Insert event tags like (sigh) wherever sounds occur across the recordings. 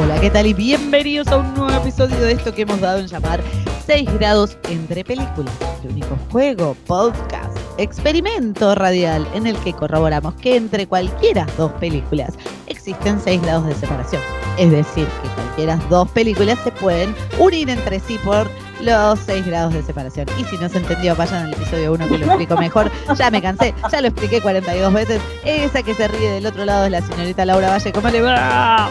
Hola, ¿qué tal? Y bienvenidos a un nuevo episodio de esto que hemos dado en llamar 6 grados entre películas. El único juego, podcast, experimento radial en el que corroboramos que entre cualquiera dos películas existen 6 grados de separación. Es decir, que cualquiera dos películas se pueden unir entre sí por los 6 grados de separación. Y si no se entendió, vayan al episodio 1 que lo explico mejor. Ya me cansé, ya lo expliqué 42 veces. Esa que se ríe del otro lado es la señorita Laura Valle. ¿Cómo le va?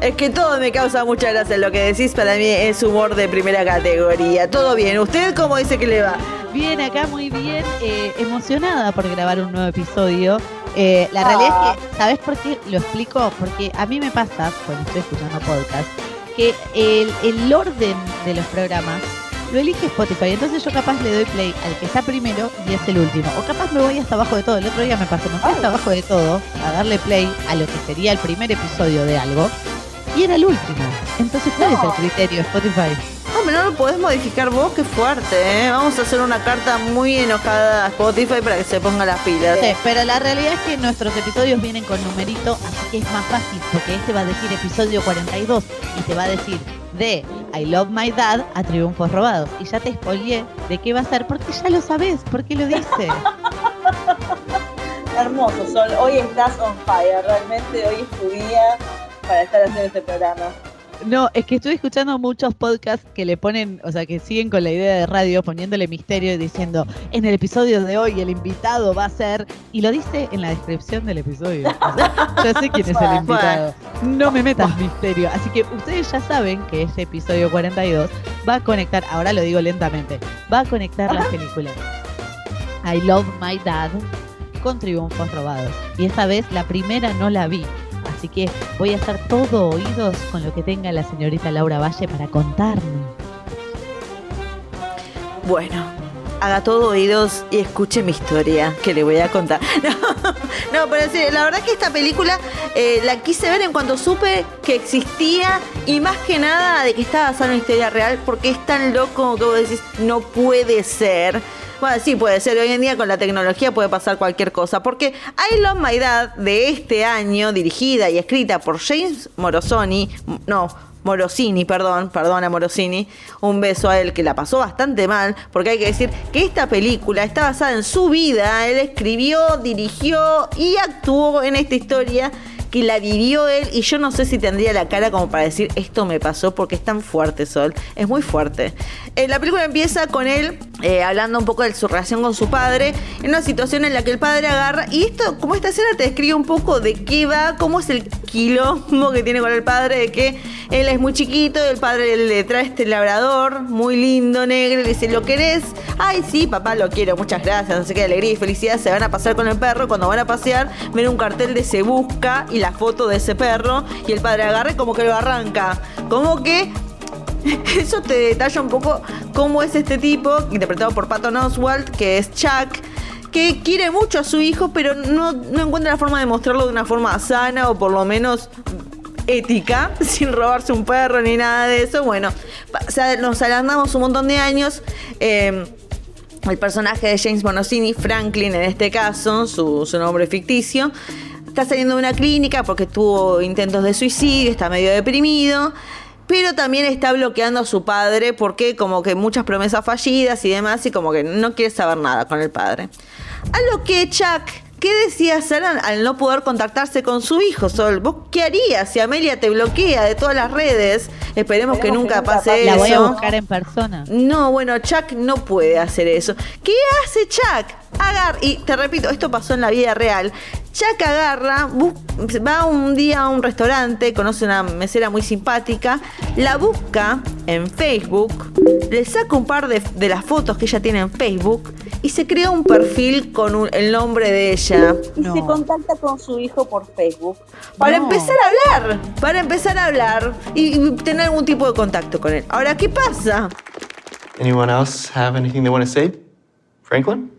Es que todo me causa mucha gracia. Lo que decís para mí es humor de primera categoría. Todo bien. ¿Usted cómo dice que le va? Bien, acá muy bien, eh, emocionada por grabar un nuevo episodio. Eh, la realidad es que, ¿sabes por qué lo explico? Porque a mí me pasa, cuando estoy escuchando podcast, que el, el orden de los programas lo elige Spotify. Entonces yo capaz le doy play al que está primero y es el último. O capaz me voy hasta abajo de todo. El otro día me pasó, me fui hasta abajo de todo a darle play a lo que sería el primer episodio de algo. Y era el último. Entonces, ¿cuál es el criterio Spotify? Hombre, no lo podés modificar vos, qué fuerte, ¿eh? Vamos a hacer una carta muy enojada a Spotify para que se ponga las pilas. Sí, pero la realidad es que nuestros episodios vienen con numerito, así que es más fácil, porque este va a decir episodio 42 y te va a decir de I Love My Dad a Triunfos Robados. Y ya te spoileé de qué va a ser, porque ya lo sabes, porque lo dice. (laughs) Hermoso, Sol. Hoy estás on fire. Realmente hoy es tu día para estar haciendo este programa. No, es que estoy escuchando muchos podcasts que le ponen, o sea, que siguen con la idea de radio, poniéndole misterio y diciendo, en el episodio de hoy el invitado va a ser, y lo dice en la descripción del episodio. O sea, ya sé quién es el invitado. No me metas misterio. Así que ustedes ya saben que este episodio 42 va a conectar, ahora lo digo lentamente, va a conectar las películas. I Love My Dad con Triunfos Robados. Y esta vez la primera no la vi. Así que voy a estar todo oídos con lo que tenga la señorita Laura Valle para contarme. Bueno, haga todo oídos y escuche mi historia que le voy a contar. (laughs) No, no pero sí, la verdad que esta película eh, la quise ver en cuanto supe que existía y más que nada de que estaba basada en una historia real porque es tan loco que vos decís, no puede ser. Bueno, sí puede ser. Hoy en día con la tecnología puede pasar cualquier cosa. Porque I Love My Dad de este año, dirigida y escrita por James Morosoni, no, Morosini, perdón, perdona Morosini, un beso a él que la pasó bastante mal, porque hay que decir que esta película está basada en su vida, él escribió, dirigió y actuó en esta historia que la vivió él y yo no sé si tendría la cara como para decir esto me pasó porque es tan fuerte Sol, es muy fuerte. Eh, la película empieza con él eh, hablando un poco de su relación con su padre, en una situación en la que el padre agarra, y esto, como esta escena te describe un poco de qué va, cómo es el quilombo que tiene con el padre, de que él es muy chiquito, el padre le trae este labrador, muy lindo, negro, y le dice, ¿lo querés? Ay, sí, papá, lo quiero, muchas gracias, no sé qué, alegría y felicidad, se van a pasar con el perro, cuando van a pasear, ven un cartel de se busca y la foto de ese perro, y el padre agarra y como que lo arranca, como que (laughs) eso te detalla un poco cómo es este tipo, interpretado por Patton Oswalt, que es Chuck, que quiere mucho a su hijo, pero no, no encuentra la forma de mostrarlo de una forma sana o por lo menos ética, (laughs) sin robarse un perro ni nada de eso. Bueno, nos alarmamos un montón de años. Eh, el personaje de James Bonosini, Franklin en este caso, su nombre ficticio, está saliendo de una clínica porque tuvo intentos de suicidio, está medio deprimido. Pero también está bloqueando a su padre porque como que muchas promesas fallidas y demás y como que no quiere saber nada con el padre. A lo que Chuck ¿Qué decía hacer al, no poder contactarse con su hijo, Sol? ¿Vos qué harías si Amelia te bloquea de todas las redes? Esperemos, que nunca pase La eso. voy a buscar en persona. No, bueno, Chuck no puede hacer eso. ¿Qué hace Chuck? Agarra, y te repito, esto pasó en la vida real. Chuck agarra, va un día a un restaurante, conoce una mesera muy simpática, la busca en Facebook, le saca un par de, de las fotos que ella tiene en Facebook y se crea un perfil con un- el nombre de ella. Y No. se contacta con su hijo por Facebook. Para No. empezar a hablar, para empezar a hablar y y tener algún tipo de contacto con él. Ahora, ¿qué pasa? Anyone else have anything they want to say? Franklin?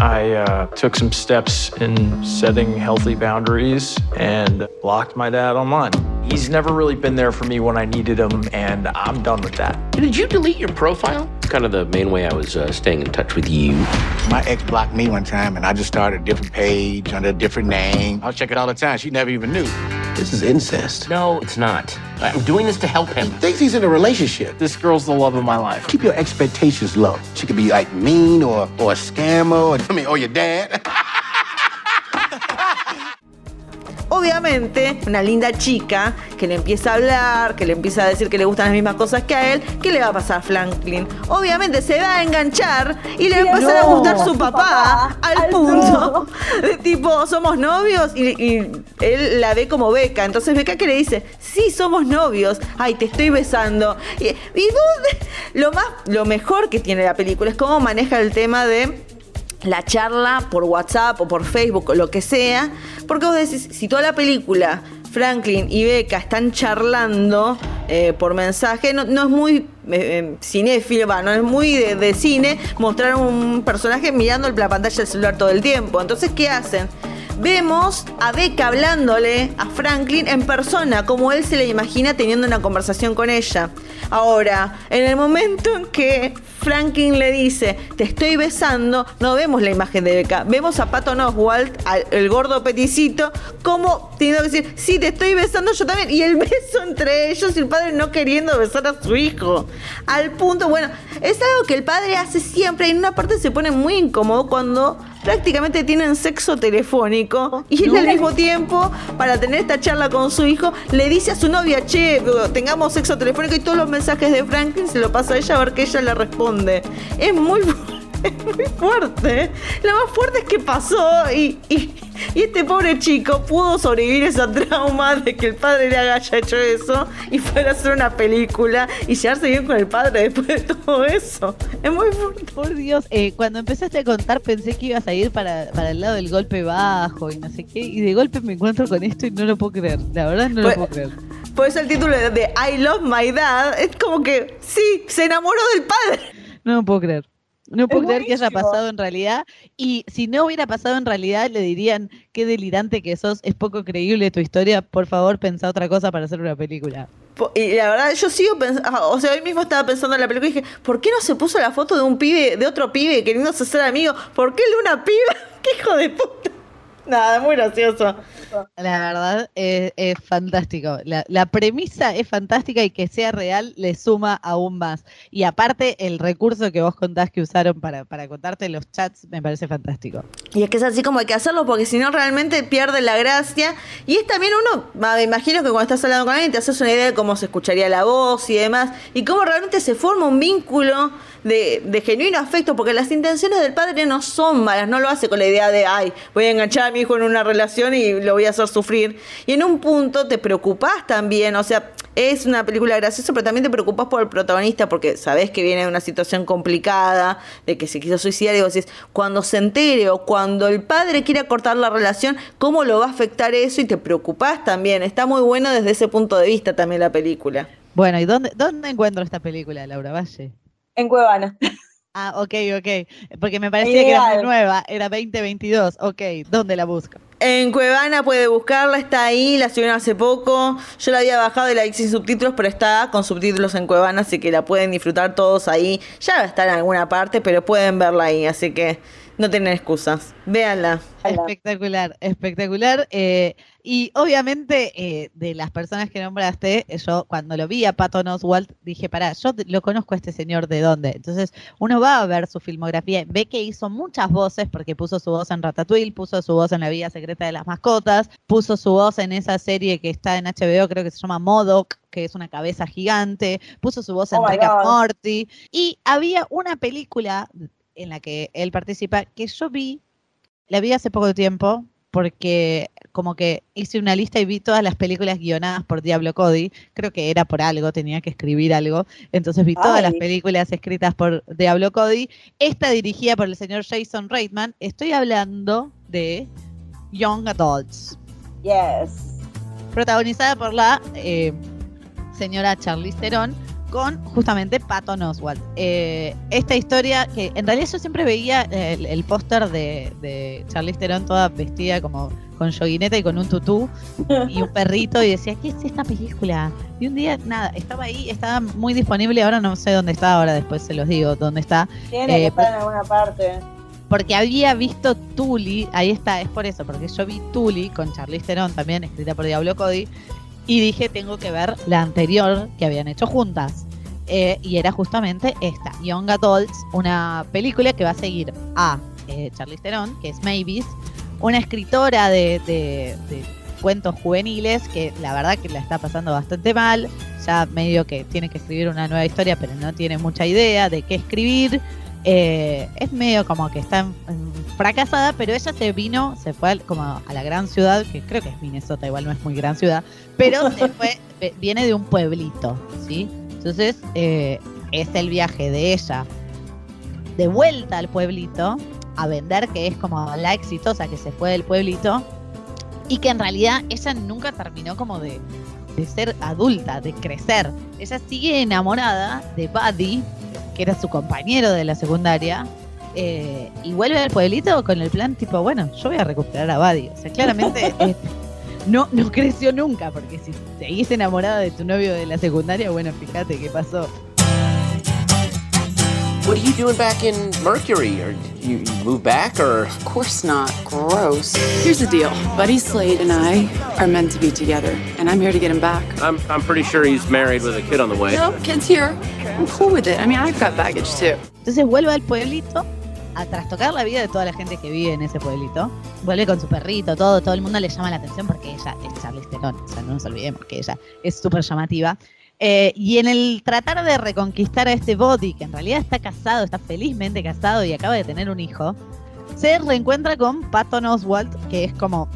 I uh, took some steps in setting healthy boundaries and blocked my dad online. He's never really been there for me when I needed him, and I'm done with that. Did you delete your profile? Kind of the main way I was uh, staying in touch with you. My ex blocked me one time, and I just started a different page under a different name. I'll check it all the time. She never even knew. This is incest. No, it's not. I'm doing this to help him. He Thinks he's in a relationship. This girl's the love of my life. Keep your expectations low. She could be like mean or or a scammer, or I mean, or your dad. (laughs) Obviamente, una linda chica que le empieza a hablar, que le empieza a decir que le gustan las mismas cosas que a él, ¿qué le va a pasar a Franklin? Obviamente se va a enganchar y le va a empezar a gustar su papá, al punto (laughs) de tipo, somos novios y, y él la ve como Beca. Entonces Beca que le dice, sí, somos novios, ay, te estoy besando. Y, y vos- (laughs) lo, más, lo mejor que tiene la película es cómo maneja el tema de la charla por WhatsApp o por Facebook o lo que sea, porque vos decís, si toda la película Franklin y Becca están charlando eh, por mensaje, no, es muy eh, eh, cinéfilo, va, no es muy de, de cine mostrar un personaje mirando la pantalla del celular todo el tiempo. Entonces, ¿qué hacen? Vemos a Becca hablándole a Franklin en persona, como él se le imagina teniendo una conversación con ella. Ahora, en el momento en que Franklin le dice, te estoy besando, no vemos la imagen de Becca, vemos a Patton Oswalt, al- el gordo peticito, como teniendo que decir, sí, te estoy besando yo también, y el beso entre ellos y el padre no queriendo besar a su hijo. Al punto, bueno, es algo que el padre hace siempre, y en una parte se pone muy incómodo cuando prácticamente tienen sexo telefónico y él al mismo tiempo, para tener esta charla con su hijo, le dice a su novia, che, tengamos sexo telefónico y todos los mensajes de Franklin se lo pasa a ella a ver que ella le responde. Es muy, (laughs) es muy fuerte. Lo más fuerte es que pasó y, y- y este pobre chico pudo sobrevivir esa trauma de que el padre le haya hecho eso y fuera a hacer una película y llevarse bien con el padre después de todo eso. Es muy fuerte. Por Dios, eh, cuando empezaste a contar pensé que ibas a ir para, para el lado del golpe bajo y no sé qué, y de golpe me encuentro con esto y no lo puedo creer. La verdad no Pues- lo puedo creer. Por eso el título de, de I Love My Dad es como que, sí, se enamoró del padre. No lo puedo creer. No puedo creer que haya pasado en realidad. Y si no hubiera pasado en realidad, le dirían, qué delirante que sos, es poco creíble tu historia, por favor, pensá otra cosa para hacer una película. Y la verdad, yo sigo pensando, o sea, hoy mismo estaba pensando en la película y dije, ¿por qué no se puso la foto de un pibe, de otro pibe queriéndose ser amigo? ¿Por qué él una piba? (laughs) ¡Qué hijo de puta! (laughs) Nada, muy gracioso. La verdad es, es fantástico. La, la premisa es fantástica y que sea real le suma aún más. Y aparte, el recurso que vos contás que usaron para, para contarte los chats me parece fantástico. Y es que es así como hay que hacerlo porque si no realmente pierde la gracia. Y es también uno, me imagino que cuando estás hablando con alguien te haces una idea de cómo se escucharía la voz y demás. Y cómo realmente se forma un vínculo de, de genuino afecto. Porque las intenciones del padre no son malas. No lo hace con la idea de, ay, voy a enganchar a mi hijo en una relación y lo voy a hacer sufrir. Y en un punto te preocupás también. O sea, es una película graciosa, pero también te preocupas por el protagonista porque sabes que viene de una situación complicada, de que se quiso suicidar y vos decís, cuando se entere o cuando el padre quiera cortar la relación, ¿cómo lo va a afectar eso? Y te preocupás también. Está muy bueno desde ese punto de vista también la película. Bueno, ¿y dónde, dónde encuentro esta película, Laura Valle? En Cuevana. Ah, ok, ok. Porque me parecía que era muy nueva, era 2022. Ok, ¿dónde la busco? En Cuevana puede buscarla, está ahí, la subieron hace poco. Yo la había bajado y la vi sin subtítulos, pero está con subtítulos en Cuevana, así que la pueden disfrutar todos ahí. Ya va a estar en alguna parte, pero pueden verla ahí, así que No tienen excusas. Véanla. Espectacular, espectacular. Eh, y obviamente eh, de las personas que nombraste, eh, yo cuando lo vi a Patton Oswalt dije, pará, yo lo conozco a este señor de dónde. Entonces uno va a ver su filmografía, ve que hizo muchas voces porque puso su voz en Ratatouille, puso su voz en La vida secreta de las mascotas, puso su voz en esa serie que está en HBO, creo que se llama Modoc, que es una cabeza gigante, puso su voz en Oh Rick and. Morty. Y había una película en la que él participa que yo vi la vi hace poco tiempo porque como que hice una lista y vi todas las películas guionadas por Diablo Cody. Creo que era por algo, tenía que escribir algo. Entonces vi todas las películas escritas por Diablo Cody. Esta dirigida por el señor Jason Reitman. Estoy hablando de Young Adults, Yes. protagonizada por la eh, señora Charlize Theron con justamente Patton Oswalt. Eh, esta historia que en realidad yo siempre veía eh, el, el póster de, de Charlize Theron toda vestida como con yoguineta y con un tutú y un perrito y decía, ¿qué es esta película? Y un día, nada, estaba ahí, estaba muy disponible, ahora no sé dónde está, ahora después se los digo dónde está, Tiene Eh, que estar en alguna parte. porque había visto Tully, ahí está, es por eso, porque yo vi Tully con Charlize Theron también, escrita por Diablo Cody, y dije, tengo que ver la anterior que habían hecho juntas. Eh, y era justamente esta, Young Adults, una película que va a seguir a eh, Charlize Theron, que es Mavis, una escritora de, de- de cuentos juveniles que la verdad que la está pasando bastante mal, ya medio que tiene que escribir una nueva historia, pero no tiene mucha idea de qué escribir. Eh, es medio como que está en- en fracasada, pero ella se vino, se fue al- como a la gran ciudad, que creo que es Minnesota, igual no es muy gran ciudad, pero (laughs) se fue, viene de un pueblito, ¿sí? Entonces, eh, es el viaje de ella de vuelta al pueblito a vender que es como la exitosa que se fue del pueblito y que en realidad ella nunca terminó como de, de ser adulta, de crecer. Ella sigue enamorada de Buddy, que era su compañero de la secundaria, eh, y vuelve al pueblito con el plan tipo, bueno, yo voy a recuperar a Buddy. O sea, claramente (laughs) eh, no, no creció nunca, porque si seguís enamorada de tu novio de la secundaria, bueno, fíjate qué pasó. What are you doing back in Mercury? Or you, you move back, or Of course not. Gross. Here's the deal. Buddy Slade and I are meant to be together, and I'm here to get him back. I'm I'm pretty sure he's married with a kid on the way. No, kid's here. Entonces vuelve al pueblito a trastocar la vida de toda la gente que vive en ese pueblito. Vuelve con su perrito, todo, todo el mundo le llama la atención porque ella es Charlize Theron, o sea, no nos olvidemos que ella es súper llamativa. Eh, y en el tratar de reconquistar a este body, que en realidad está casado, está felizmente casado y acaba de tener un hijo, se reencuentra con Patton Oswalt, que es como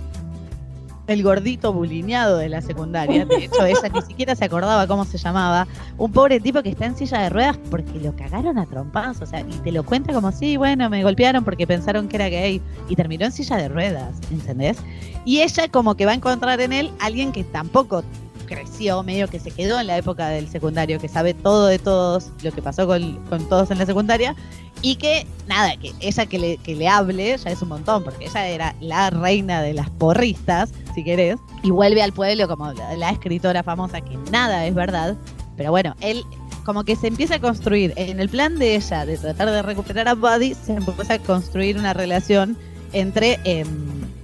el gordito bulineado de la secundaria. De hecho, ella ni siquiera se acordaba cómo se llamaba. Un pobre tipo que está en silla de ruedas porque lo cagaron a trompadas. O sea, y te lo cuenta como, sí, bueno, me golpearon porque pensaron que era gay. Y terminó en silla de ruedas, ¿entendés? Y ella como que va a encontrar en él alguien que tampoco creció, medio que se quedó en la época del secundario, que sabe todo de todos, lo que pasó con, con todos en la secundaria, y que, nada, que ella que le, que le hable ya es un montón, porque ella era la reina de las porristas, si querés, y vuelve al pueblo como la, escritora famosa, que nada es verdad, pero bueno, él como que se empieza a construir, en el plan de ella, de tratar de recuperar a Buddy, se empieza a construir una relación entre, em,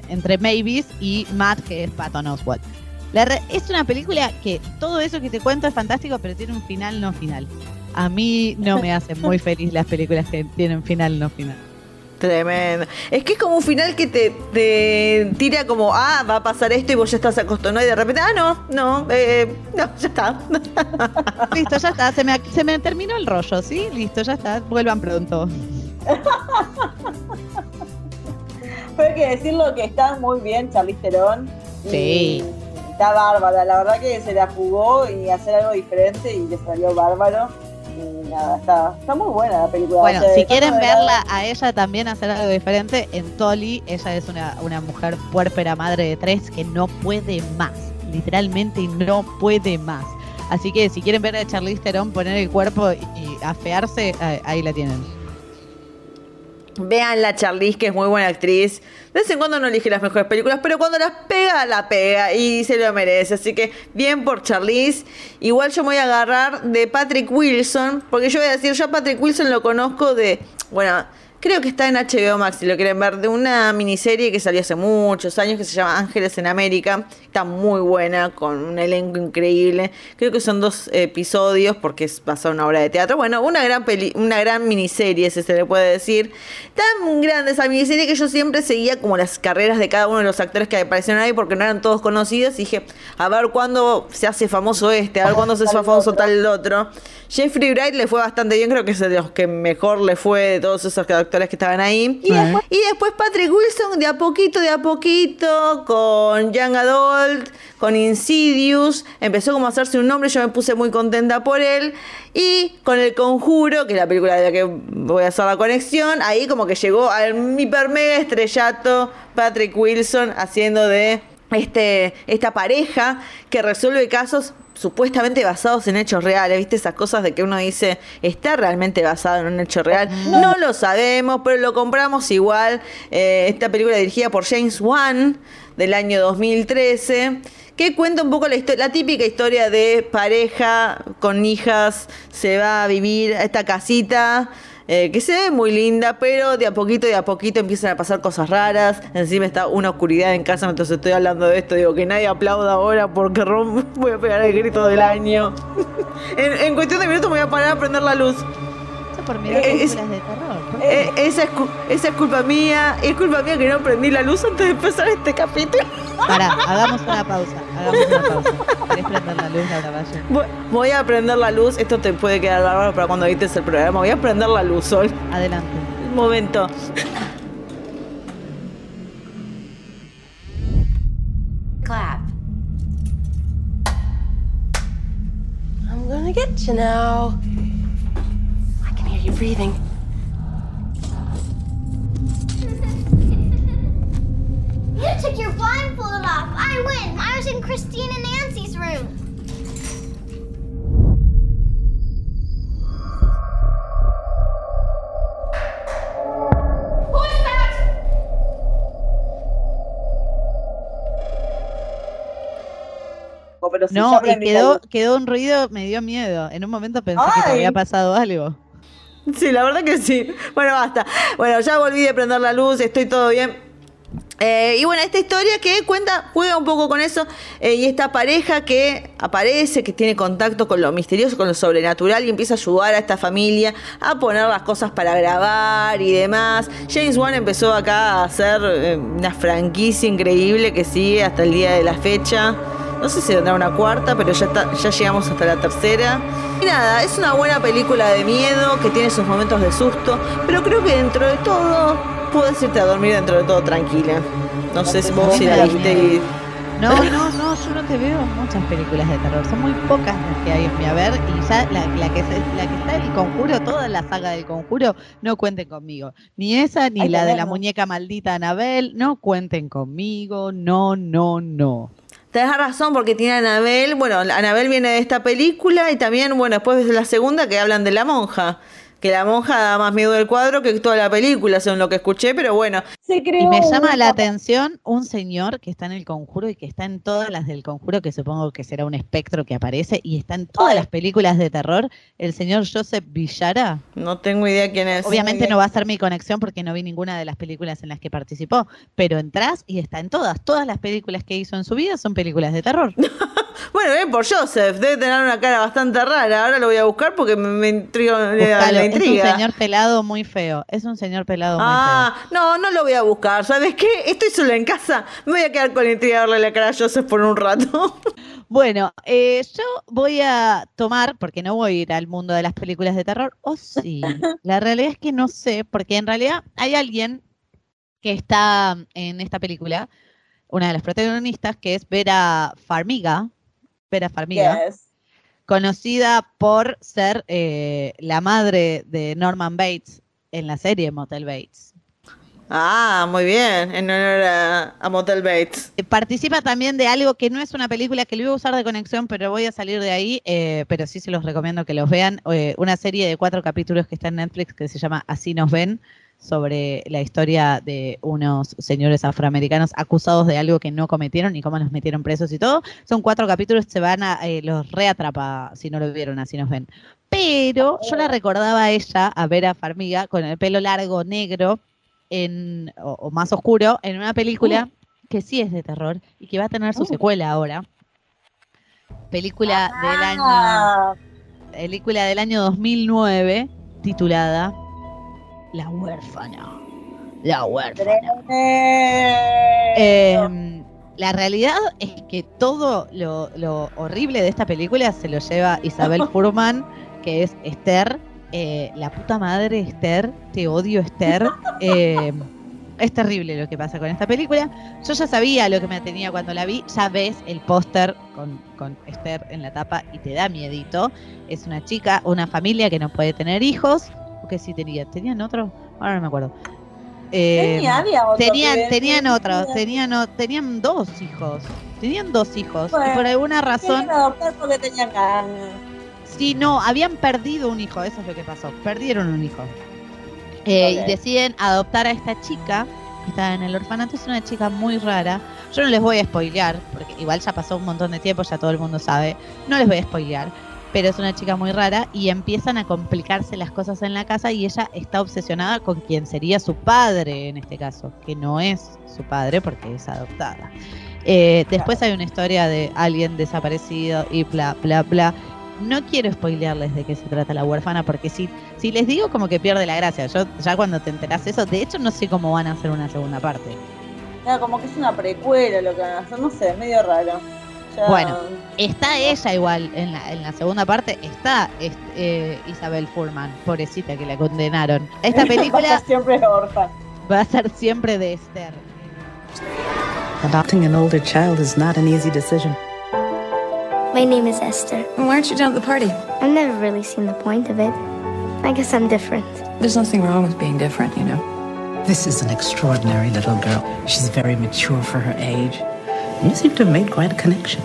entre Mavis y Matt, que es Patton re- es una película que todo eso que te cuento es fantástico, pero tiene un final no final. A mí no me hacen muy feliz las películas que tienen final no final. Tremendo. Es que es como un final que te, te tira como, ah, va a pasar esto y vos ya estás acostumbrado y de repente, ah, no, no, eh, no, ya está. (laughs) Listo, ya está, se me, se me terminó el rollo, ¿sí? Listo, ya está, vuelvan pronto. (laughs) Pero hay que decirlo que está muy bien Charlize Theron. Sí. Está bárbara. La verdad que se la jugó y hacer algo diferente y le salió bárbaro. Y nada, está, está muy buena la película. Bueno, O sea, si quieren verla a ella también hacer algo diferente, en Tolly, ella es una, una mujer puérpera madre de tres que no puede más. Literalmente no puede más. Así que si quieren ver a Charlize Theron poner el cuerpo y, y afearse, ahí, ahí la tienen. Vean la Charlize, que es muy buena actriz. De vez en cuando no elige las mejores películas, pero cuando las pega, la pega y se lo merece. Así que bien por Charlize. Igual yo me voy a agarrar de Patrick Wilson, porque yo voy a decir, yo a Patrick Wilson lo conozco de, bueno, creo que está en HBO Max si lo quieren ver, de una miniserie que salió hace muchos años que se llama Ángeles en América. Está muy buena, con un elenco increíble. Creo que son dos episodios porque es basada una obra de teatro. Bueno, una gran peli una gran miniserie, si se le puede decir. Tan grande esa miniserie que yo siempre seguía como las carreras de cada uno de los actores que aparecieron ahí porque no eran todos conocidos. Y dije, a ver cuándo se hace famoso este, a ver cuándo se hace famoso tal otro. Jeffrey Wright le fue bastante bien, creo que es de los que mejor le fue de todos esos actores que estaban ahí. Y, después, y después Patrick Wilson, de a poquito, de a poquito, con Young Adult, con Insidious, empezó como a hacerse un nombre, yo me puse muy contenta por él. Y con El Conjuro, que es la película de la que voy a hacer la conexión, ahí como que llegó al hiper mega estrellato Patrick Wilson haciendo de este, esta pareja que resuelve casos supuestamente basados en hechos reales, ¿viste? Esas cosas de que uno dice, ¿está realmente basado en un hecho real? No, lo sabemos, pero lo compramos igual. Eh, esta película dirigida por James Wan del año 2013 que cuenta un poco la, la típica historia de pareja con hijas, se va a vivir a esta casita. Eh, que se ve muy linda, pero de a poquito, de a poquito empiezan a pasar cosas raras. Encima está una oscuridad en casa, entonces estoy hablando de esto. Digo que nadie aplauda ahora porque rom (laughs) voy a pegar el grito del año. (laughs) en, en cuestión de minutos me voy a parar a prender la luz. Por mirar Eh, es- películas de terror. Eh, esa, es, esa es culpa mía. Es culpa mía que no prendí la luz antes de empezar este capítulo. Pará, hagamos una pausa. Hagamos una pausa. ¿Querés prender la luz, Valle? Voy, voy a prender la luz. Esto te puede quedar bárbaro para cuando edites el programa. Voy a prender la luz, Sol. Adelante. Un momento. Clap. I'm gonna get you now. You breathing. You took your blindfold off. I win. I was in Christine and Nancy's room. Who is that? Pero si No, y la quedó, quedó un ruido, me dio miedo. En un momento pensé que te Ay. había pasado algo. Sí, la verdad que sí. Bueno, basta. Bueno, ya volví de prender la luz, estoy todo bien. Eh, y bueno, esta historia que cuenta, juega un poco con eso, eh, y esta pareja que aparece, que tiene contacto con lo misterioso, con lo sobrenatural, y empieza a ayudar a esta familia a poner las cosas para grabar y demás. James Wan empezó acá a hacer eh, una franquicia increíble que sigue hasta el día de la fecha. No sé si tendrá una cuarta, pero ya, está- ya llegamos hasta la tercera. Y nada, es una buena película de miedo que tiene sus momentos de susto, pero creo que dentro de todo puedes irte a dormir dentro de todo tranquila. No sé si vos si la viste y... No, no, no, yo no te veo muchas películas de terror. Son muy pocas las que hay en mi haber. Y ya la, la que, se- la que está del conjuro, toda la saga del conjuro, no cuenten conmigo. Ni esa, ni Ay, la de la muñeca maldita Anabel, no cuenten conmigo. No, no, no. Tenés razón porque tiene a Anabel, bueno, Anabel viene de esta película y también, bueno, después de la segunda que hablan de la monja, que la monja da más miedo del cuadro que toda la película, según lo que escuché, pero bueno, Se creó Y me llama una la capa- atención un señor que está en el conjuro y que está en todas las del conjuro, que supongo que será un espectro que aparece, y está en todas las películas de terror, el señor Joseph Villara. no tengo idea quién es. Obviamente no va a ser mi conexión porque no vi ninguna de las películas en las que participó, pero entras y está en todas. Todas las películas que hizo en su vida son películas de terror. (laughs) Bueno, bien por Joseph, debe tener una cara bastante rara, ahora lo voy a buscar porque me, me intriga, la- Es un señor pelado muy feo. Es un señor pelado muy Ah, no, no lo voy a buscar. ¿Sabes qué? Estoy sola en casa. Me voy a quedar con la intriga de verle la cara a Joseph por un rato. feo. (laughs) Bueno, eh, yo voy a tomar, porque no voy a ir al mundo de las películas de terror, o sí. (laughs) La realidad es que no sé, porque en realidad hay alguien que está en esta película, una de las protagonistas, que es Vera Farmiga. Vera Farmiga. Yes. conocida por ser eh, la madre de Norman Bates en la serie Motel Bates. Ah, muy bien. En honor a, a Motel Bates. Eh, Participa también de algo que no es una película que lo iba a usar de conexión, pero voy a salir de ahí, eh, pero sí se los recomiendo que los vean. Eh, una serie de cuatro capítulos que está en Netflix que se llama Así nos ven, sobre la historia de unos señores afroamericanos acusados de algo que no cometieron y cómo los metieron presos y todo. Son cuatro capítulos, se van a, eh, los reatrapa si no lo vieron, así nos ven. Pero yo la recordaba a ella, a Vera Farmiga, con el pelo largo, negro, en, o, o más oscuro, en una película que sí es de terror y que va a tener su secuela ahora. Película del año Ah, película del año 2009 titulada La huérfana. La huérfana. Eh, la realidad es que todo lo, lo horrible de esta película se lo lleva Isabel (laughs) Furman, que es Esther. Eh, la puta madre Esther, te odio Esther. Eh, es terrible lo que pasa con esta película. Yo ya sabía lo que me tenía cuando la vi. Ya ves el póster con, con Esther en la tapa y te da miedito. Es una chica, una familia que no puede tener hijos. Que sí tenía. ¿Tenían otro? Ahora no me acuerdo. Eh, Tenía, otro tenían, que- tenían que otros, tenía- tenían, tenían dos hijos. Tenían dos hijos. y por alguna razón. Adoptar porque tenían ganas. Sí, no, habían perdido un hijo, eso es lo que pasó. Perdieron un hijo. Eh. Y deciden adoptar a esta chica que está en el orfanato. Es una chica muy rara. Yo no les voy a spoilear, porque igual ya pasó un montón de tiempo, ya todo el mundo sabe. No les voy a spoilear, pero es una chica muy rara y empiezan a complicarse las cosas en la casa y ella está obsesionada con quien sería su padre en este caso, que no es su padre porque es adoptada. Eh, después hay una historia de alguien desaparecido y bla, bla, bla. No quiero spoilearles de qué se trata la huérfana, porque si, si les digo como que pierde la gracia. Yo ya cuando te enterás eso, de hecho no sé cómo van a hacer una segunda parte. Como que es una precuela lo que van a hacer, no sé, medio raro. Bueno, está ella igual en la, en la segunda parte, está est- eh, Isabel Furman, pobrecita que la condenaron. Esta (laughs) Va a película ser siempre orfa. va a ser siempre de Esther. Adopting an older child is not an easy decision. My name is Esther. Why aren't you down at the party? I've never really seen the point of it. I guess I'm different. There's nothing wrong with being different, you know. This is an extraordinary little girl. She's very mature for her age. You seem to have made quite a connection.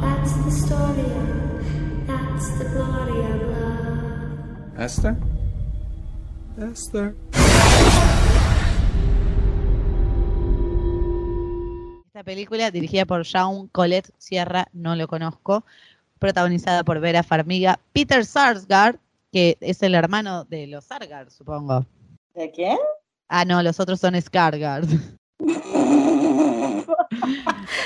That's the story of, that's the glory of love. Esther? Esther? Esta película, dirigida por Jean Colette Sierra, no lo conozco, protagonizada por Vera Farmiga, Peter Sarsgaard, que es el hermano de los Sarsgaard, supongo. ¿De quién? Ah, no, los otros son Skarsgård. (laughs)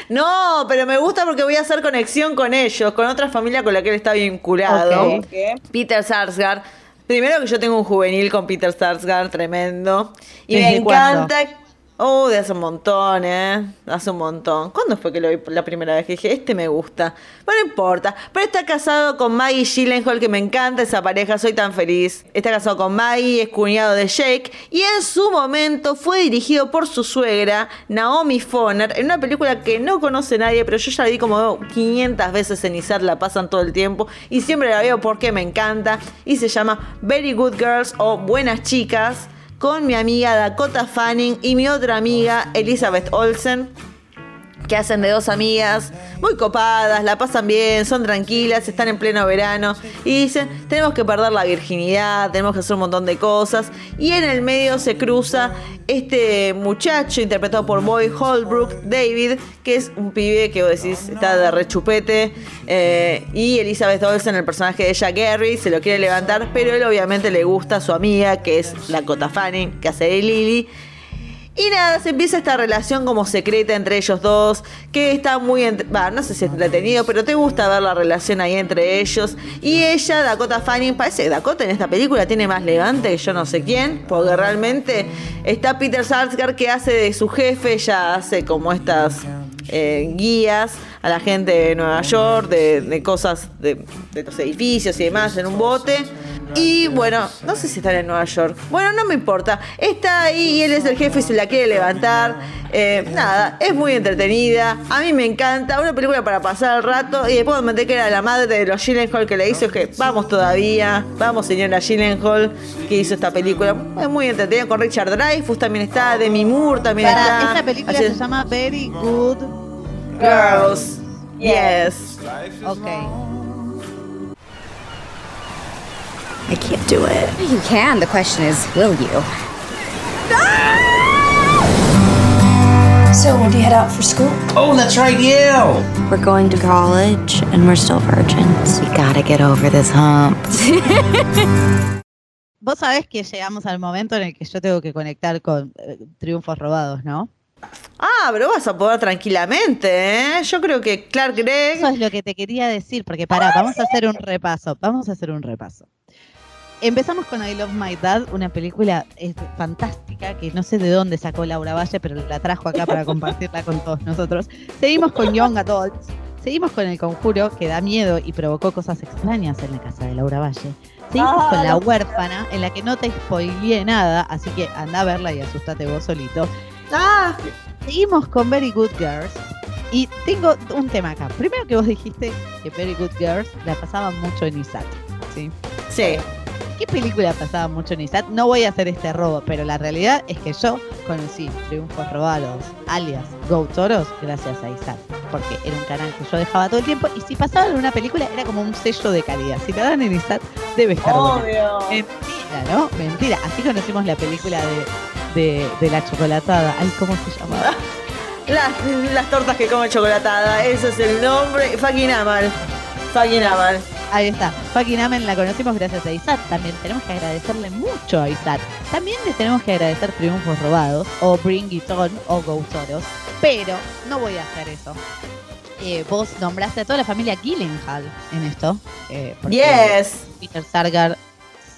No, pero me gusta porque voy a hacer conexión con ellos, con otra familia con la que él está vinculado. Ok. Peter Sarsgaard. Primero que yo tengo un juvenil con Peter Sarsgaard tremendo. Y me ¿Desde cuándo? Oh, de hace un montón, ¿eh? Hace un montón. ¿Cuándo fue que lo vi la primera vez que dije, este me gusta? Pero no importa. Pero está casado con Maggie Gyllenhaal, que me encanta esa pareja, soy tan feliz. Está casado con Maggie, es cuñado de Jake. Y en su momento fue dirigido por su suegra, Naomi Foner, en una película que no conoce nadie, pero yo ya la vi como 500 veces en Izar, la pasan todo el tiempo. Y siempre la veo porque me encanta. Y se llama Very Good Girls o Buenas Chicas con mi amiga Dakota Fanning y mi otra amiga Elizabeth Olsen, que hacen de dos amigas muy copadas, la pasan bien, son tranquilas, están en pleno verano y dicen, tenemos que perder la virginidad, tenemos que hacer un montón de cosas. Y en el medio se cruza este muchacho interpretado por Boy Holbrook, David, que es un pibe que vos decís está de rechupete, eh, y Elizabeth Olsen, el personaje de ella, Gary, se lo quiere levantar, pero él obviamente le gusta a su amiga, que es la Cota Fanning, que hace de Lily. Y nada, se empieza esta relación como secreta entre ellos dos, que está muy, entre- no sé si es entretenido, pero te gusta ver la relación ahí entre ellos. Y ella, Dakota Fanning, parece que Dakota en esta película tiene más levante que yo no sé quién, porque realmente está Peter Sarsgaard que hace de su jefe, ella hace como estas eh, guías a la gente de Nueva York, de, de cosas de, de los edificios y demás en un bote. Y bueno, no sé si están en Nueva York. Bueno, no me importa. Está ahí y él es el jefe y se la quiere levantar. Eh, nada, es muy entretenida. A mí me encanta. Una película para pasar el rato. Y después me enteré que era la madre de los Gyllenhaal que le hizo. Es que vamos todavía. Vamos, señora Gyllenhaal, que hizo esta película. Es muy entretenida con Richard Dreyfuss. También está. Demi Moore también Para, está. esta película Así- se llama Very Good Girls. Yes. Ok. I can't do it. You can. The question is, will you? So, when do you head out for school? Oh, that's right, yeah. We're going to college and we're still virgins. We gotta get over this hump. (laughs) Vos sabés que llegamos al momento en el que yo tengo que conectar con eh, triunfos robados, ¿no? Ah, pero vas a poder tranquilamente, ¿eh? Yo creo que Clark Gregg. Eso es lo que te quería decir, porque pará, vamos a hacer un repaso. Vamos a hacer un repaso. Empezamos con I Love My Dad, una película eh, fantástica que no sé de dónde sacó Laura Valle, pero la trajo acá para compartirla con todos nosotros. Seguimos con Young Adults, seguimos con El Conjuro, que da miedo y provocó cosas extrañas en la casa de Laura Valle. Seguimos con La Huérfana, en la que no te spoileé nada, así que anda a verla y asustate vos solito. Ah, Seguimos con Very Good Girls. Y tengo un tema acá. Primero que vos dijiste que Very Good Girls la pasaban mucho en ISAT. ¿sí? sí. ¿Qué película pasaba mucho en ISAT? No voy a hacer este robo, pero la realidad es que yo conocí Triunfos Robados, alias Go Toros, gracias a ISAT. Porque era un canal que yo dejaba todo el tiempo y si pasaban en una película era como un sello de calidad. Si la dan en ISAT, debe estar buena. Obvio. Mentira, ¿no? Mentira. Así conocimos la película de, de, de la chocolatada. Ay, ¿cómo se llamaba? (laughs) Las, las tortas que come chocolatada, ese es el nombre. Fucking Amal. Fucking Amal. Ahí está. Fucking Amen la conocimos gracias a ISAT. También tenemos que agradecerle mucho a ISAT. También les tenemos que agradecer Triunfos Robados, o Bring It On, o Go Toros. Pero no voy a hacer eso. Eh, vos nombraste a toda la familia Gyllenhaal en esto. eh, porque Yes. Peter Sargar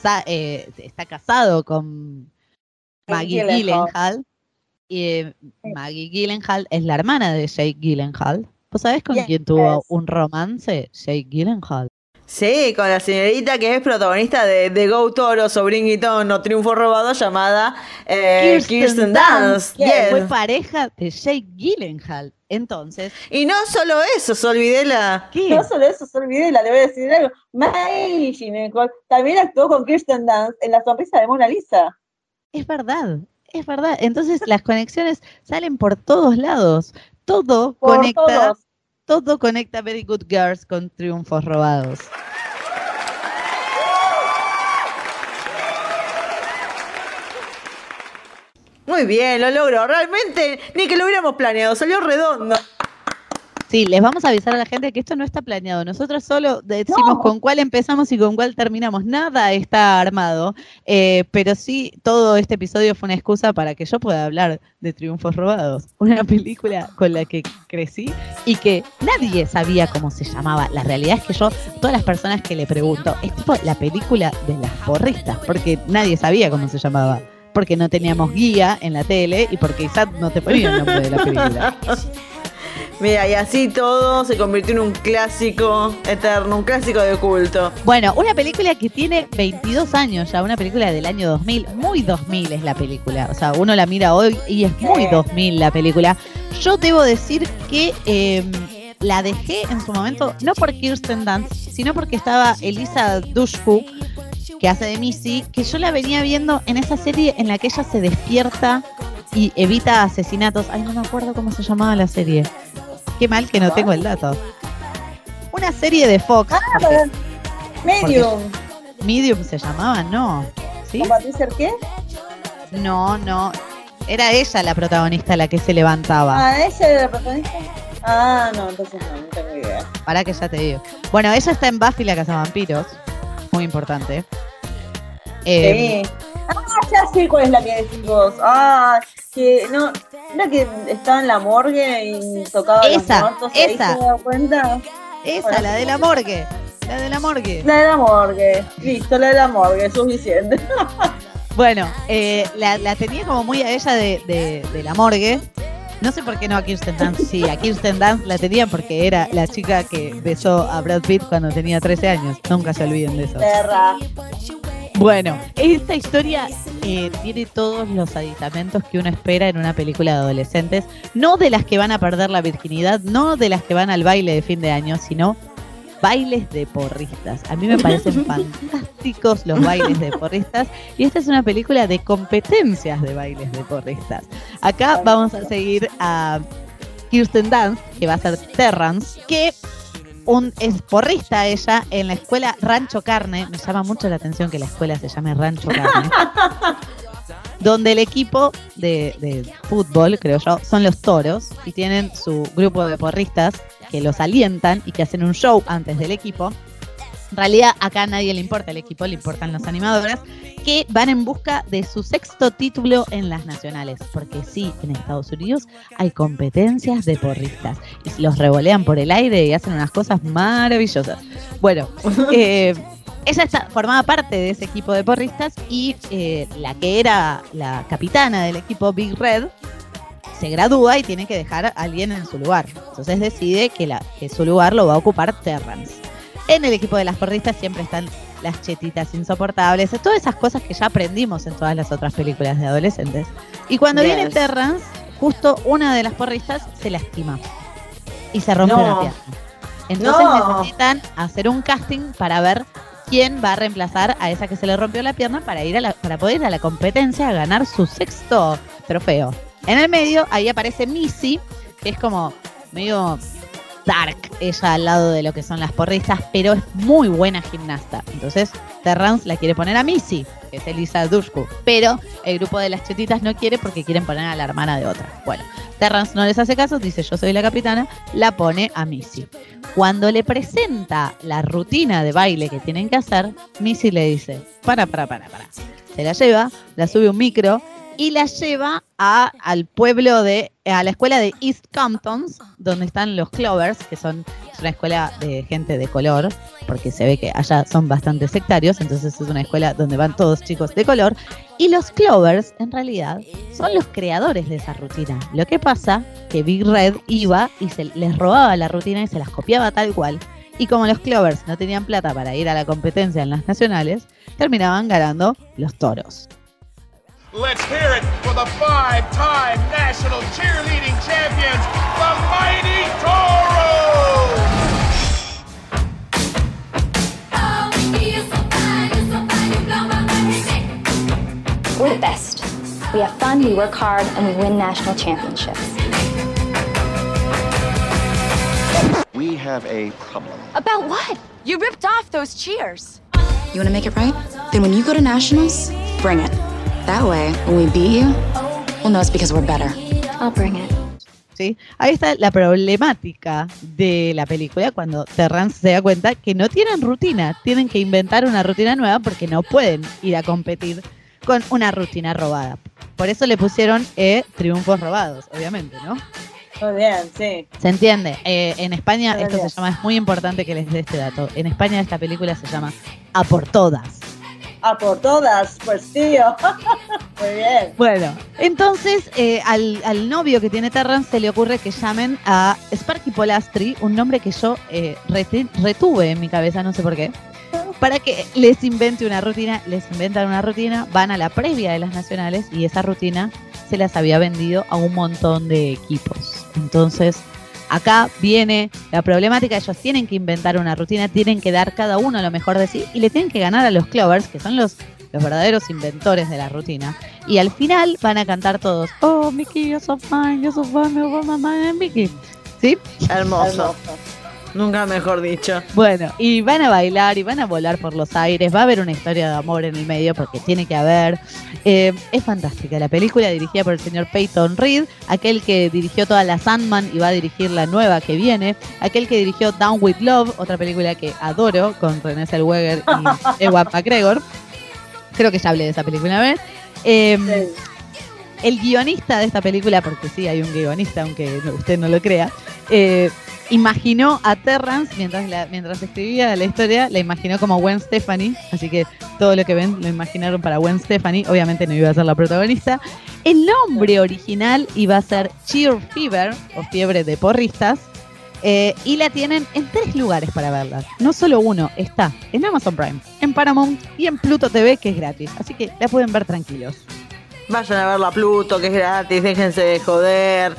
sa- eh, está casado con Maggie Gyllenhaal. Y eh, Maggie Gyllenhaal es la hermana de Jake Gyllenhaal. ¿Vos sabés con Yes. quién tuvo un romance? Jake Gyllenhaal. Sí, con la señorita que es protagonista de, de Go Toros o Bring It On o Triunfo Robado llamada eh, Kirsten. Yes. Fue pareja de Jake Gyllenhaal. Entonces, Y no solo eso, se olvidé la... ¿qué? No solo eso, se olvidé, la le voy a decir algo. Gyllenhaal también actuó con Kirsten Dunst en La sonrisa de Mona Lisa. Es verdad, es verdad. Entonces las conexiones salen por todos lados. Todo Por conecta, todos. todo conecta Very Good Girls con triunfos robados. Muy bien, lo logró. Realmente, ni que lo hubiéramos planeado, salió redondo. Sí, les vamos a avisar a la gente que esto no está planeado. Nosotros solo decimos con cuál empezamos y con cuál terminamos. Nada está armado, eh, pero sí todo este episodio fue una excusa para que yo pueda hablar de Triunfos Robados, una película con la que crecí y que nadie sabía cómo se llamaba. La realidad es que yo, todas las personas que le pregunto, es tipo la película de las porristas, porque nadie sabía cómo se llamaba. Porque no teníamos guía en la tele y porque ISAT no te ponía el nombre de la película. (laughs) Mira, y así todo se convirtió en un clásico eterno, un clásico de culto. Bueno, una película que tiene 22 años ya, una película del año 2000, muy 2000 es la película, o sea, uno la mira hoy y es muy 2000 la película. Yo debo decir que eh, la dejé en su momento, no por Kirsten Dunst, sino porque estaba Elisa Dushku, que hace de Missy, que yo la venía viendo en esa serie en la que ella se despierta y evita asesinatos. Ay, no me acuerdo cómo se llamaba la serie. Qué mal que no tengo el dato. Una serie de Fox. porque- Medium. Medium se llamaba, no. ¿Sí? ¿Con Patricia qué? No, no. Era ella la protagonista la que se levantaba. Ah, ella era la protagonista. Ah, no, entonces no, no tengo idea. Para que ya te digo. Bueno, ella está en Buffy la Casa Vampiros. Muy importante. Eh, Sí. Ah, ya sé cuál es la que decís vos. Ah, que no. Era que estaba en la morgue y tocaba Esa, los muertos. ahí esa. se daba cuenta. Esa, Bueno. la de la morgue. La de la morgue. La de la morgue. Listo, la de la morgue, suficiente. (laughs) Bueno, eh, la, la tenía como muy a ella de, de- de la morgue. No sé por qué no a Kirsten Dunst. Sí, a Kirsten Dunst la tenía porque era la chica que besó a Brad Pitt cuando tenía 13 años. Nunca se olviden de eso. Perra. Bueno, esta historia eh, tiene todos los aditamentos que uno espera en una película de adolescentes. No de las que van a perder la virginidad, no de las que van al baile de fin de año, sino bailes de porristas. A mí me parecen (laughs) fantásticos los bailes de porristas y esta es una película de competencias de bailes de porristas. Acá vamos a seguir a Kirsten Dunst, que va a ser Terrance, que un, es porrista ella en la escuela Rancho Carne. Me llama mucho la atención que la escuela se llame Rancho Carne. (laughs) donde el equipo de, de fútbol, creo yo, son los toros y tienen su grupo de porristas que los alientan y que hacen un show antes del equipo. En realidad acá a nadie le importa el equipo, le importan los animadores, que van en busca de su sexto título en las nacionales. Porque sí, en Estados Unidos hay competencias de porristas y los revolean por el aire y hacen unas cosas maravillosas. Bueno, (laughs) eh, ella está, formaba parte de ese equipo de porristas y eh, la que era la capitana del equipo Big Red se gradúa y tiene que dejar a alguien en su lugar. Entonces decide que, la, que su lugar lo va a ocupar Terrance. En el equipo de las porristas siempre están las chetitas insoportables, todas esas cosas que ya aprendimos en todas las otras películas de adolescentes. Y cuando Yes. viene Terrance, justo una de las porristas se lastima y se rompe No. una pierna. Entonces No. necesitan hacer un casting para ver quién va a reemplazar a esa que se le rompió la pierna para ir a la, para poder ir a la competencia a ganar su sexto trofeo. En el medio, ahí aparece Missy, que es como medio dark ella al lado de lo que son las porristas, pero es muy buena gimnasta. Entonces, Terrance la quiere poner a Missy, que es Elisa Dushku, pero el grupo de las chetitas no quiere porque quieren poner a la hermana de otra. Bueno, Terrance no les hace caso, dice yo soy la capitana, la pone a Missy. Cuando le presenta la rutina de baile que tienen que hacer, Missy le dice, para, para, para, para. Se la lleva, la sube un micro y la lleva al pueblo de, a la escuela de East Comptons, donde están los Clovers, que son es una escuela de gente de color, porque se ve que allá son bastante sectarios, entonces es una escuela donde van todos chicos de color. Y los Clovers, en realidad, son los creadores de esa rutina. Lo que pasa que Big Red iba y se les robaba la rutina y se las copiaba tal cual. Y como los Clovers no tenían plata para ir a la competencia en las nacionales, terminaban ganando los toros. Let's hear it for the five-time national cheerleading champions, the Mighty Toros! We're the best. We have fun, we work hard, and we win national championships. We have a problem. About what? You ripped off those cheers. You want to make it right? Then when you go to nationals, bring it. That way, when we beat you, we'll know it's because we're better. I'll bring it. ¿sí? Ahí está la problemática de la película cuando Terrance se da cuenta que no tienen rutina, tienen que inventar una rutina nueva porque no pueden ir a competir con una rutina robada. Por eso le pusieron eh, triunfos robados, obviamente, ¿no? Muy bien, sí. ¿Se entiende? Eh, en España Muy esto bien. se llama, es muy importante que les dé este dato. En España esta película se llama A por todas. A por todas, pues tío. (laughs) Muy bien. Bueno, entonces eh, al, al novio que tiene Terrance se le ocurre que llamen a Sparky Polastri, un nombre que yo eh, retuve en mi cabeza, no sé por qué, para que les invente una rutina. Les inventan una rutina, van a la previa de las nacionales y esa rutina se las había vendido a un montón de equipos. Entonces, acá viene la problemática, ellos tienen que inventar una rutina, tienen que dar cada uno lo mejor de sí y le tienen que ganar a los Clovers, que son los, los verdaderos inventores de la rutina. Y al final van a cantar todos, oh, Mickey, you're so fine, you're so fine, fine, Mickey. ¿Sí? Hermoso. Nunca mejor dicho. Bueno, y van a bailar y van a volar por los aires. Va a haber una historia de amor en el medio porque tiene que haber. Eh, es fantástica la película dirigida por el señor Peyton Reed, aquel que dirigió toda la Sandman y va a dirigir la nueva que viene, aquel que dirigió Down with Love, otra película que adoro con René Zellweger y (laughs) Ewan McGregor. Creo que ya hablé de esa película una vez. Eh, el guionista de esta película, porque sí hay un guionista, aunque usted no lo crea, eh, imaginó a Terrance mientras, mientras escribía la historia, la imaginó como Gwen Stefani, así que todo lo que ven lo imaginaron para Gwen Stefani, obviamente no iba a ser la protagonista. El nombre original iba a ser Cheer Fever, o fiebre de porristas, eh, y la tienen en tres lugares para verla. No solo uno, está en Amazon Prime, en Paramount y en Pluto TV, que es gratis, así que la pueden ver tranquilos. Vayan a ver la Pluto, que es gratis, déjense de joder.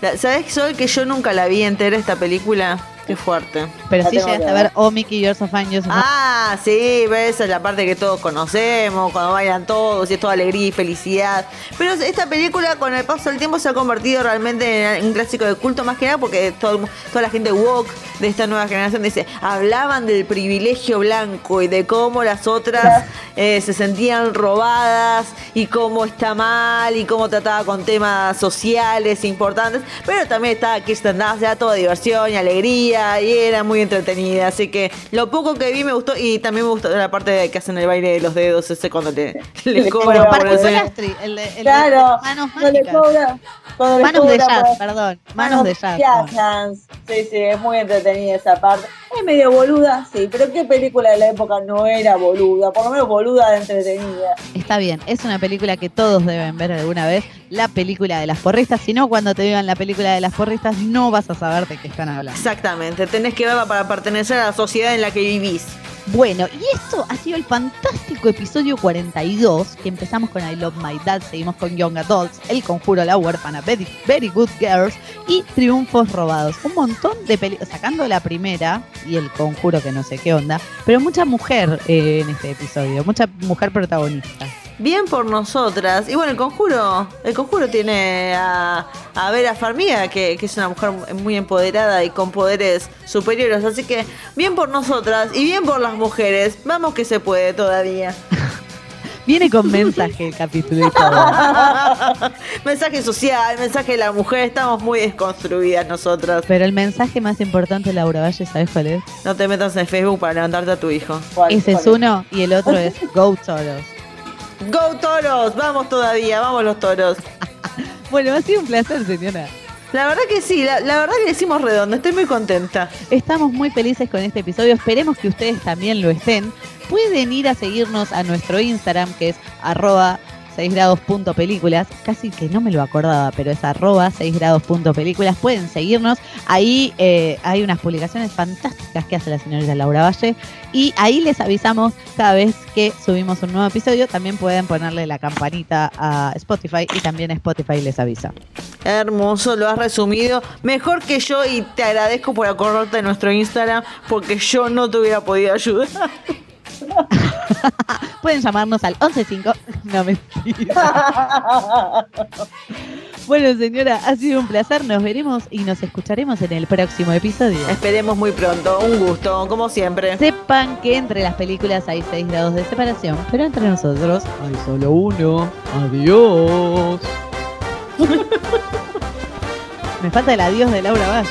¿Sabes, Sol, que yo nunca la vi entera esta película? Qué fuerte. Pero La sí llegaste a ver. Oh Mickey Yours of Fine. Ah, sí, ves, esa es la parte que todos conocemos, cuando bailan todos y es toda alegría y felicidad. Pero esta película con el paso del tiempo se ha convertido realmente en un clásico de culto, más que nada porque todo toda la gente woke de esta nueva generación dice, hablaban del privilegio blanco y de cómo las otras (laughs) eh, se sentían robadas y cómo está mal y cómo trataba con temas sociales importantes. Pero también estaba Kirsten Dunst, ya toda diversión y alegría y era muy entretenida. Así que lo poco que vi me gustó y también me gustó la parte de que hacen el baile de los dedos ese cuando le, (laughs) le Le cobran por ese- el el Claro, manos le cobra- de jazz, por- perdón. Manos de jazz. hands. Sí, sí, es muy entretenida esa parte. Es medio boluda, sí, pero ¿qué película de la época no era boluda? Por lo menos boluda de entretenida. Está bien, es una película que todos deben ver alguna vez, la película de las porristas. Si no, cuando te digan la película de las porristas, no vas a saber de qué están hablando. Exactamente, tenés que verla para pertenecer a la sociedad en la que vivís. Bueno, y esto ha sido el fantástico episodio 42, que empezamos con I Love My Dad, seguimos con Young Adults, El Conjuro, La Huérfana, Very, Very Good Girls y Triunfos Robados. Un montón de películas, sacando la primera y El Conjuro, que no sé qué onda, pero mucha mujer eh, en este episodio, mucha mujer protagonista. Bien por nosotras. Y bueno, el conjuro, el conjuro tiene a, a Vera Farmiga, que, que es una mujer muy empoderada y con poderes superiores. Así que bien por nosotras y bien por las mujeres. Vamos que se puede todavía. (laughs) Viene con mensaje el capítulo. (laughs) mensaje social, mensaje de la mujer. Estamos muy desconstruidas nosotras. Pero el mensaje más importante, Laura Valle, ¿sabes cuál es? No te metas en Facebook para levantarte a tu hijo. Ese es uno y el otro es Go Toros. ¡Go toros! Vamos todavía, vamos los toros. (laughs) Bueno, ha sido un placer, señora. La verdad que sí, la, la verdad que le hicimos redondo, estoy muy contenta. Estamos muy felices con este episodio, esperemos que ustedes también lo estén. Pueden ir a seguirnos a nuestro Instagram, que es arroba 6 grados casi que no me lo acordaba, pero es arroba 6 grados pueden seguirnos, ahí eh, hay unas publicaciones fantásticas que hace la señorita Laura Valle y ahí les avisamos cada vez que subimos un nuevo episodio, también pueden ponerle la campanita a Spotify y también Spotify les avisa. Hermoso, lo has resumido mejor que yo y te agradezco por acordarte de nuestro Instagram porque yo no te hubiera podido ayudar. (laughs) (laughs) Pueden llamarnos al 115. No mentira. (laughs) Bueno, señora, ha sido un placer. Nos veremos y nos escucharemos en el próximo episodio. Esperemos muy pronto. Un gusto, como siempre. Sepan que entre las películas hay 6 grados de separación, pero entre nosotros hay solo uno. Adiós. (laughs) Me falta el adiós de Laura Valle.